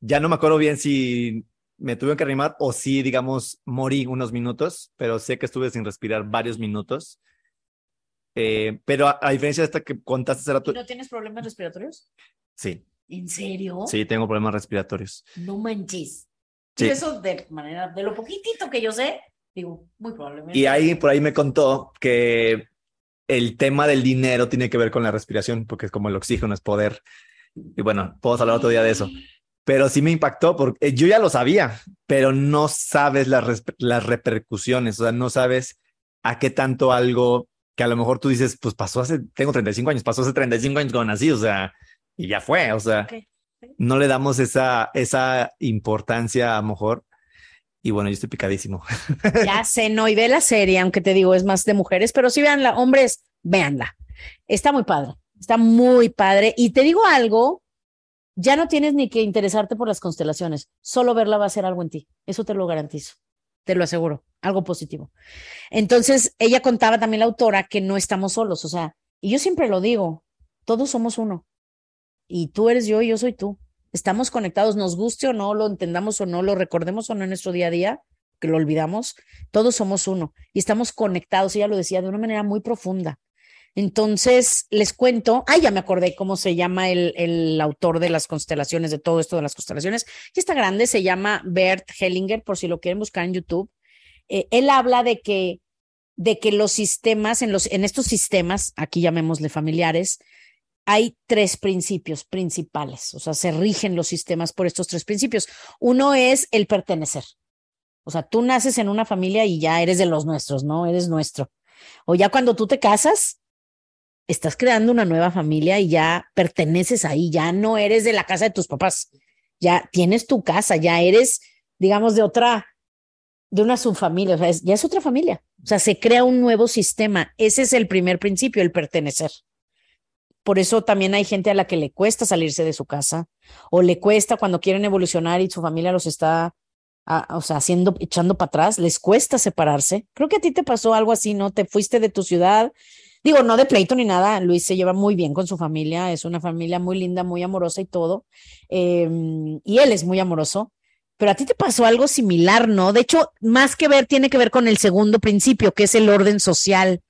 ya no me acuerdo bien si me tuve que reanimar o si, digamos, morí unos minutos, pero sé que estuve sin respirar varios minutos. Eh, pero a, diferencia de esta que contaste hace ¿No tienes problemas respiratorios? Sí. ¿En serio? Sí, tengo problemas respiratorios. No manches. Sí. eso de manera, de lo poquitito que yo sé, digo, muy probablemente. Y ahí, por ahí me contó que el tema del dinero tiene que ver con la respiración, porque es como el oxígeno, es poder. Y bueno, podemos hablar otro día de eso. Pero sí me impactó porque yo ya lo sabía, pero no sabes las, las repercusiones, o sea, no sabes a qué tanto algo que a lo mejor tú dices, pues pasó hace, tengo 35 años, pasó hace 35 años cuando nací, o sea, y ya fue, o sea, no le damos esa, esa importancia a lo mejor. Y bueno, yo estoy picadísimo. Ya sé, no, y ve la serie, aunque te digo, es más de mujeres, pero sí veanla, hombres, véanla. Está muy padre, está muy padre. Y te digo algo, ya no tienes ni que interesarte por las constelaciones, solo verla va a hacer algo en ti, eso te lo garantizo te lo aseguro, algo positivo. Entonces, ella contaba también la autora que no estamos solos, o sea, y yo siempre lo digo, todos somos uno. Y tú eres yo y yo soy tú. Estamos conectados, nos guste o no, lo entendamos o no, lo recordemos o no en nuestro día a día, que lo olvidamos, todos somos uno y estamos conectados, ella lo decía de una manera muy profunda. Entonces, les cuento, ay, ya me acordé cómo se llama el, autor de las constelaciones, de todo esto de las constelaciones, y está grande, se llama Bert Hellinger, por si lo quieren buscar en YouTube. Eh, él habla de que, de que los sistemas, en, los, en estos sistemas, aquí llamémosle familiares, hay tres principios principales, o sea, se rigen los sistemas por estos tres principios. Uno es el pertenecer. O sea, tú naces en una familia y ya eres de los nuestros, ¿no? Eres nuestro. O ya cuando tú te casas, estás creando una nueva familia y ya perteneces ahí, ya no eres de la casa de tus papás, ya tienes tu casa, ya eres, digamos, de otra, de una subfamilia, o sea, ya es otra familia. O sea, se crea un nuevo sistema. Ese es el primer principio, el pertenecer. Por eso también hay gente a la que le cuesta salirse de su casa o le cuesta cuando quieren evolucionar y su familia los está, o sea, haciendo, echando para atrás, les cuesta separarse. Creo que a ti te pasó algo así, ¿no? Te fuiste de tu ciudad, Digo, no de pleito ni nada, Luis se lleva muy bien con su familia, es una familia muy linda, muy amorosa y todo, em, y él es muy amoroso, pero a ti te pasó algo similar, ¿no? De hecho, más que ver, tiene que ver con el segundo principio, que es el orden social,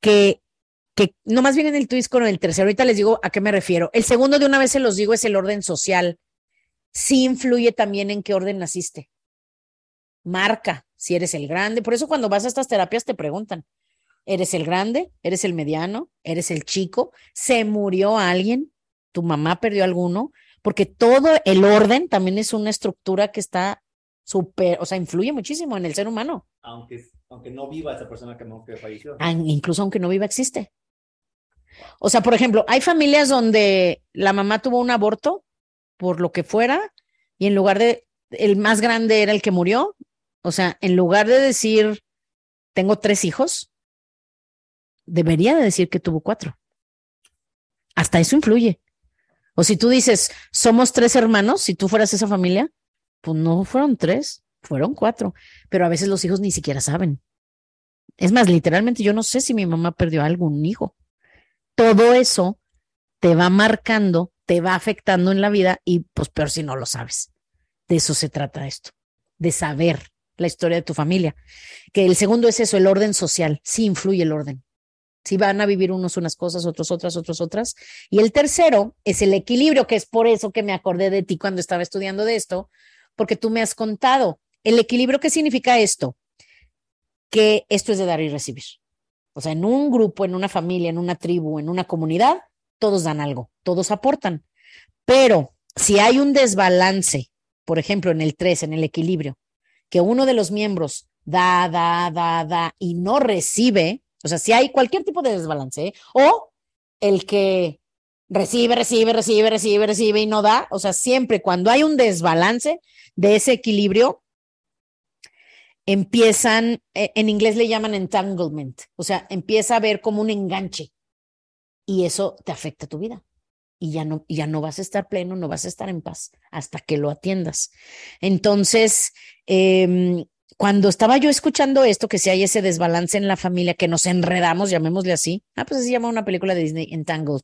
que, que no más bien en el twist con el tercero, ahorita les digo a qué me refiero. El segundo de una vez se los digo es el orden social. Sí influye también en qué orden naciste. Marca si eres el grande. Por eso cuando vas a estas terapias te preguntan, ¿eres el grande? ¿Eres el mediano? ¿Eres el chico? ¿Se murió alguien? ¿Tu mamá perdió alguno? porque todo el orden también es una estructura que está súper, o sea, influye muchísimo en el ser humano. Aunque, aunque no viva esa persona que, que falleció. Ah, incluso aunque no viva, existe. O sea, por ejemplo, hay familias donde la mamá tuvo un aborto por lo que fuera y en lugar de, el más grande era el que murió. O sea, en lugar de decir, tengo tres hijos, debería de decir que tuvo cuatro. Hasta eso influye. O si tú dices, somos tres hermanos, si tú fueras esa familia, pues no fueron tres, fueron cuatro. Pero a veces los hijos ni siquiera saben. Es más, literalmente yo no sé si mi mamá perdió algún hijo. Todo eso te va marcando, te va afectando en la vida y pues peor si no lo sabes. De eso se trata esto, de saber la historia de tu familia. Que el segundo es eso, el orden social. Sí influye el orden si van a vivir unos unas cosas, otros otras, otros otras. Y el tercero es el equilibrio, que es por eso que me acordé de ti cuando estaba estudiando de esto, porque tú me has contado. El equilibrio, ¿qué significa esto? Que esto es de dar y recibir. O sea, en un grupo, en una familia, en una tribu, en una comunidad, todos dan algo, todos aportan. Pero si hay un desbalance, por ejemplo, en el 3, en el equilibrio, que uno de los miembros da, da, da, da y no recibe, o sea, si hay cualquier tipo de desbalance, o el que recibe, recibe, recibe, recibe, recibe y no da, o sea, siempre cuando hay un desbalance de ese equilibrio, empiezan, e, en inglés le llaman entanglement, o sea, empieza a ver como un enganche y eso te afecta tu vida y ya no, ya no vas a estar pleno, no vas a estar en paz hasta que lo atiendas. Entonces, eh, cuando estaba yo escuchando esto, que si hay ese desbalance en la familia, que nos enredamos, llamémosle así. Ah, pues así se llama una película de Disney, Entangled.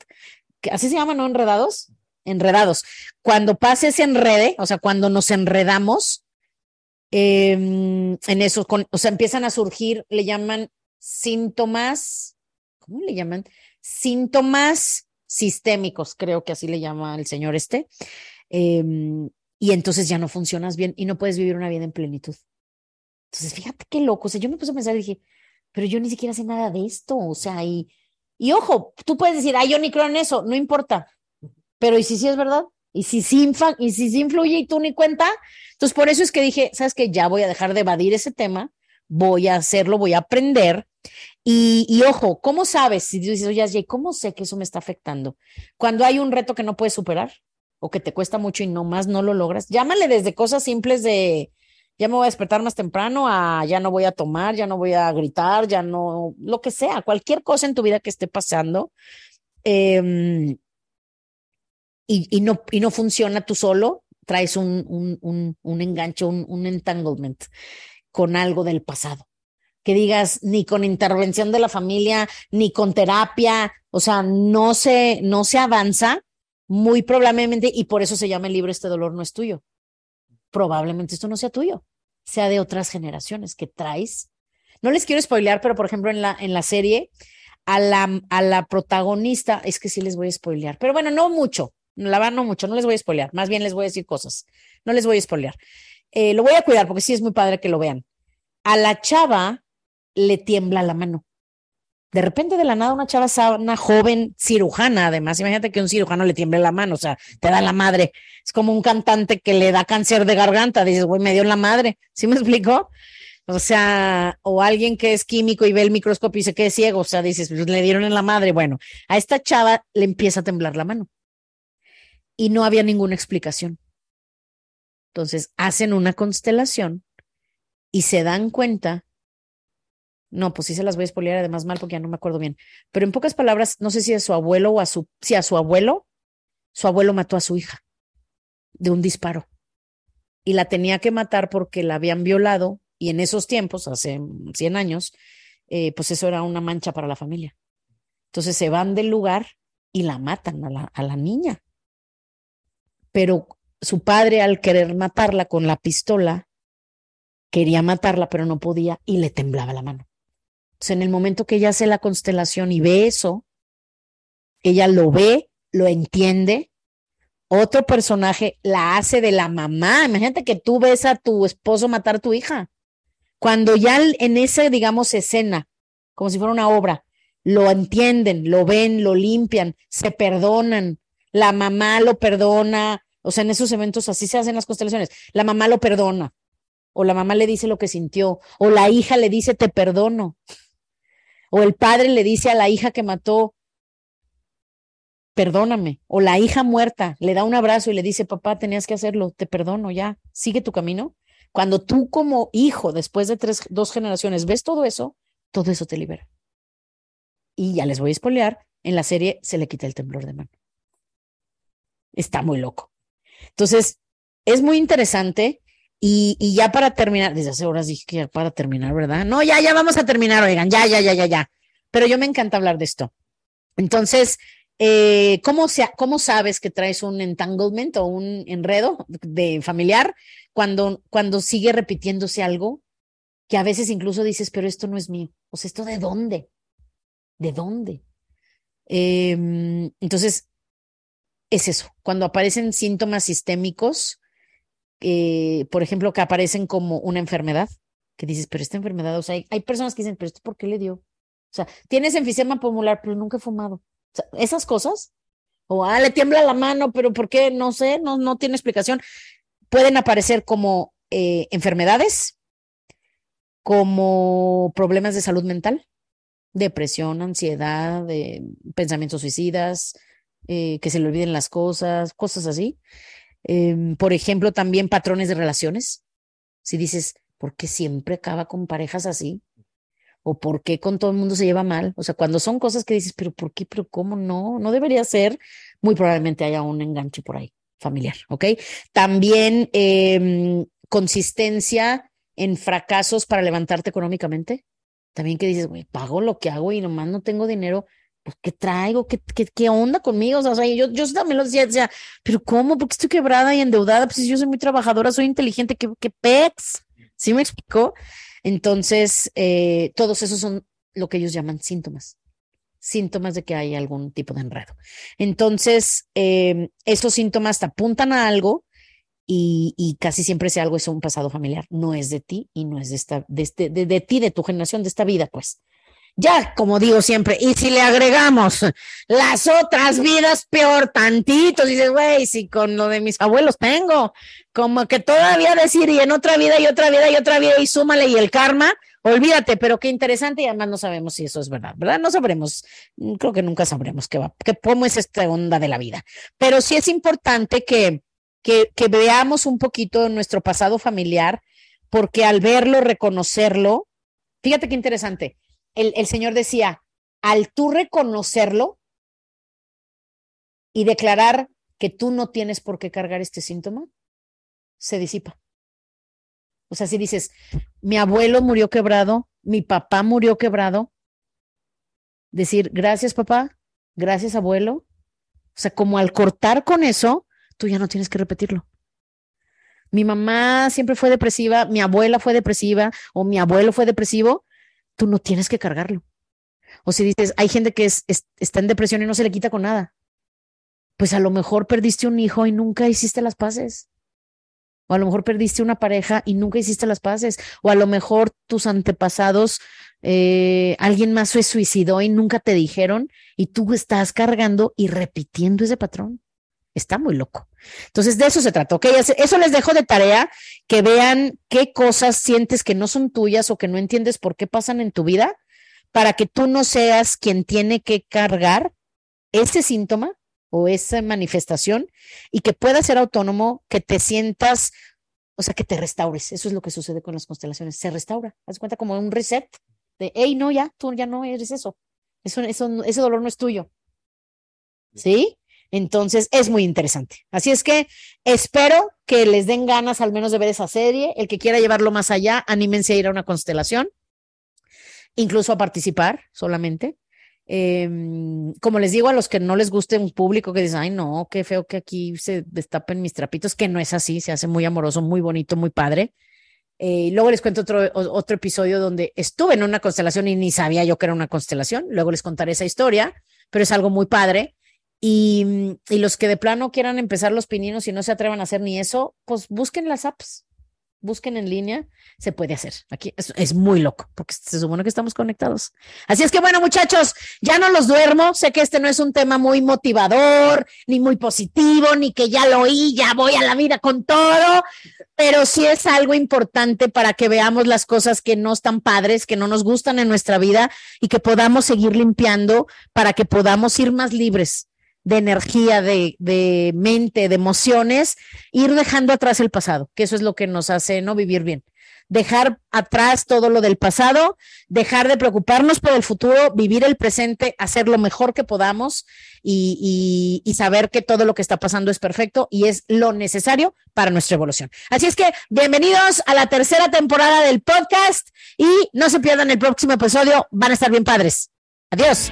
¿Así se llama, no? Enredados. Enredados. Cuando pase ese enrede, o sea, cuando nos enredamos, em, en eso, o sea, empiezan a surgir, le llaman síntomas, ¿cómo le llaman? Síntomas sistémicos, creo que así le llama el señor este. Em, y entonces ya no funcionas bien y no puedes vivir una vida en plenitud. Entonces, fíjate qué loco. O sea, yo me puse a pensar y dije, pero yo ni siquiera sé nada de esto. O sea, y, y ojo, tú puedes decir, ay, yo ni creo en eso, no importa. Pero ¿y si sí es verdad? ¿Y si sí, y si sí influye y tú ni cuenta? Entonces, por eso es que dije, ¿sabes qué? Ya voy a dejar de evadir ese tema, voy a hacerlo, voy a aprender. Y, y ojo, ¿cómo sabes? Si dices, oye, Jay, ¿cómo sé que eso me está afectando? Cuando hay un reto que no puedes superar o que te cuesta mucho y no más no lo logras, llámale desde cosas simples de, ya me voy a despertar más temprano, a ya no voy a tomar, ya no voy a gritar, ya no, lo que sea, cualquier cosa en tu vida que esté pasando em, y, no, y no funciona tú solo, traes un, un, un, enganche, un entanglement con algo del pasado. Que digas, ni con intervención de la familia, ni con terapia, o sea, no se, no se avanza muy probablemente, y por eso se llama el libro Este dolor no es tuyo probablemente esto no sea tuyo, sea de otras generaciones que traes. No les quiero spoilear, pero por ejemplo en la, en la serie, a la, a la protagonista, es que sí les voy a spoilear, pero bueno, no mucho, la van no mucho, no les voy a spoilear, más bien les voy a decir cosas, no les voy a spoilear. Eh, lo voy a cuidar porque sí es muy padre que lo vean. A la chava le tiembla la mano de repente de la nada una chava una joven cirujana, además, imagínate que un cirujano le tiemble la mano, o sea, te da la madre. Es como un cantante que le da cáncer de garganta, dices, güey, me dio la madre, ¿sí me explico? O sea, o alguien que es químico y ve el microscopio y dice que es ciego, o sea, dices, pues, le dieron en la madre. Bueno, a esta chava le empieza a temblar la mano y no había ninguna explicación. Entonces hacen una constelación y se dan cuenta no, pues sí se las voy a expoliar además mal porque ya no me acuerdo bien. Pero en pocas palabras, no sé si a su abuelo o a su, si a su abuelo, su abuelo mató a su hija de un disparo y la tenía que matar porque la habían violado y en esos tiempos, hace 100 años, eh, pues eso era una mancha para la familia. Entonces se van del lugar y la matan a la, a la niña. Pero su padre, al querer matarla con la pistola, quería matarla, pero no podía y le temblaba la mano. Entonces, en el momento que ella hace la constelación y ve eso, ella lo ve, lo entiende. Otro personaje la hace de la mamá. Imagínate que tú ves a tu esposo matar a tu hija. Cuando ya en esa, digamos, escena, como si fuera una obra, lo entienden, lo ven, lo limpian, se perdonan, la mamá lo perdona, o sea, en esos eventos así se hacen las constelaciones, la mamá lo perdona, o la mamá le dice lo que sintió, o la hija le dice te perdono, o el padre le dice a la hija que mató, perdóname, o la hija muerta le da un abrazo y le dice, papá, tenías que hacerlo, te perdono, ya, sigue tu camino. Cuando tú como hijo, después de tres, dos generaciones, ves todo eso, todo eso te libera. Y ya les voy a espolear, en la serie se le quita el temblor de mano. Está muy loco. Entonces, es muy interesante. Y, y, ya para terminar, desde hace horas dije que ya para terminar, ¿verdad? No, ya, ya vamos a terminar, oigan, ya, ya, ya, ya, ya. Pero yo me encanta hablar de esto. Entonces, eh, ¿cómo, ¿cómo sabes que traes un entanglement o un enredo de familiar cuando, cuando sigue repitiéndose algo que a veces incluso dices, pero esto no es mío? O sea, ¿esto de dónde? ¿De dónde? Eh, entonces, es eso, cuando aparecen síntomas sistémicos, eh, por ejemplo, que aparecen como una enfermedad, que dices, pero esta enfermedad, o sea, hay, hay personas que dicen, pero esto por qué le dio? O sea, tienes enfisema pulmonar, pero nunca he fumado. O sea, esas cosas, o ah, le tiembla la mano, pero ¿por qué? No sé, no, no tiene explicación. Pueden aparecer como eh, enfermedades, como problemas de salud mental, depresión, ansiedad, eh, pensamientos suicidas, eh, que se le olviden las cosas, cosas así. Eh, por ejemplo, también patrones de relaciones. Si dices, ¿por qué siempre acaba con parejas así? ¿O por qué con todo el mundo se lleva mal? O sea, cuando son cosas que dices, pero ¿por qué? ¿Pero cómo no? No debería ser. Muy probablemente haya un enganche por ahí familiar, ¿ok? También eh, consistencia en fracasos para levantarte económicamente. También que dices, güey, pago lo que hago y nomás no tengo dinero pues, ¿qué traigo? ¿Qué, qué, qué onda conmigo? O sea, yo, yo también lo decía, decía, pero ¿cómo? Porque estoy quebrada y endeudada? Pues yo soy muy trabajadora, soy inteligente, ¿qué, qué pex? ¿Sí me explicó? Entonces, eh, todos esos son lo que ellos llaman síntomas, síntomas de que hay algún tipo de enredo. Entonces, eh, esos síntomas te apuntan a algo y, y, casi siempre ese algo es un pasado familiar, no es de ti y no es de, esta, de, este, de, de ti, de tu generación, de esta vida, pues. Ya, como digo siempre, y si le agregamos las otras vidas, peor tantito, dices, güey, si con lo de mis abuelos tengo, como que todavía decir, y en otra vida, y otra vida, y otra vida, y súmale, y el karma, olvídate, pero qué interesante, y además no sabemos si eso es verdad, ¿verdad? No sabremos, creo que nunca sabremos qué va, que cómo es esta onda de la vida. Pero sí es importante que, que, que veamos un poquito nuestro pasado familiar, porque al verlo, reconocerlo, fíjate qué interesante el, Señor decía, al tú reconocerlo y declarar que tú no tienes por qué cargar este síntoma, se disipa. O sea, si dices, mi abuelo murió quebrado, mi papá murió quebrado, decir, gracias papá, gracias abuelo. O sea, como al cortar con eso, tú ya no tienes que repetirlo. Mi mamá siempre fue depresiva, mi abuela fue depresiva o mi abuelo fue depresivo, tú no tienes que cargarlo. O si dices, hay gente que es, es, está en depresión y no se le quita con nada. Pues a lo mejor perdiste un hijo y nunca hiciste las paces. O a lo mejor perdiste una pareja y nunca hiciste las paces. O a lo mejor tus antepasados, eh, alguien más se suicidó y nunca te dijeron y tú estás cargando y repitiendo ese patrón. Está muy loco. Entonces, de eso se trató. ¿ok? Eso les dejo de tarea, que vean qué cosas sientes que no son tuyas o que no entiendes por qué pasan en tu vida, para que tú no seas quien tiene que cargar ese síntoma o esa manifestación y que puedas ser autónomo, que te sientas, o sea, que te restaures. Eso es lo que sucede con las constelaciones. Se restaura. Haz cuenta como un reset de, hey, no, ya, tú ya no eres eso. Eso, eso ese dolor no es tuyo. ¿Sí? Entonces es muy interesante. Así es que espero que les den ganas al menos de ver esa serie. El que quiera llevarlo más allá, anímense a ir a una constelación, incluso a participar solamente. Em, como les digo a los que no les guste un público que dicen, ay, no, qué feo que aquí se destapen mis trapitos, que no es así, se hace muy amoroso, muy bonito, muy padre. Eh, luego les cuento otro, otro episodio donde estuve en una constelación y ni sabía yo que era una constelación. Luego les contaré esa historia, pero es algo muy padre. Y, y los que de plano quieran empezar los pininos y no se atrevan a hacer ni eso, pues busquen las apps busquen en línea, se puede hacer. Aquí es, muy loco, porque se supone que estamos conectados. Así es que bueno, muchachos, ya no los duermo. Sé que este no es un tema muy motivador, ni muy positivo, ni que ya lo oí, ya voy a la vida con todo, pero sí es algo importante para que veamos las cosas que no están padres, que no nos gustan en nuestra vida y que podamos seguir limpiando para que podamos ir más libres de energía, de, de, mente, de emociones, ir dejando atrás el pasado, que eso es lo que nos hace no vivir bien. Dejar atrás todo lo del pasado, dejar de preocuparnos por el futuro, vivir el presente, hacer lo mejor que podamos y, y, y saber que todo lo que está pasando es perfecto y es lo necesario para nuestra evolución. Así es que bienvenidos a la tercera temporada del podcast y no se pierdan el próximo episodio, van a estar bien padres. Adiós.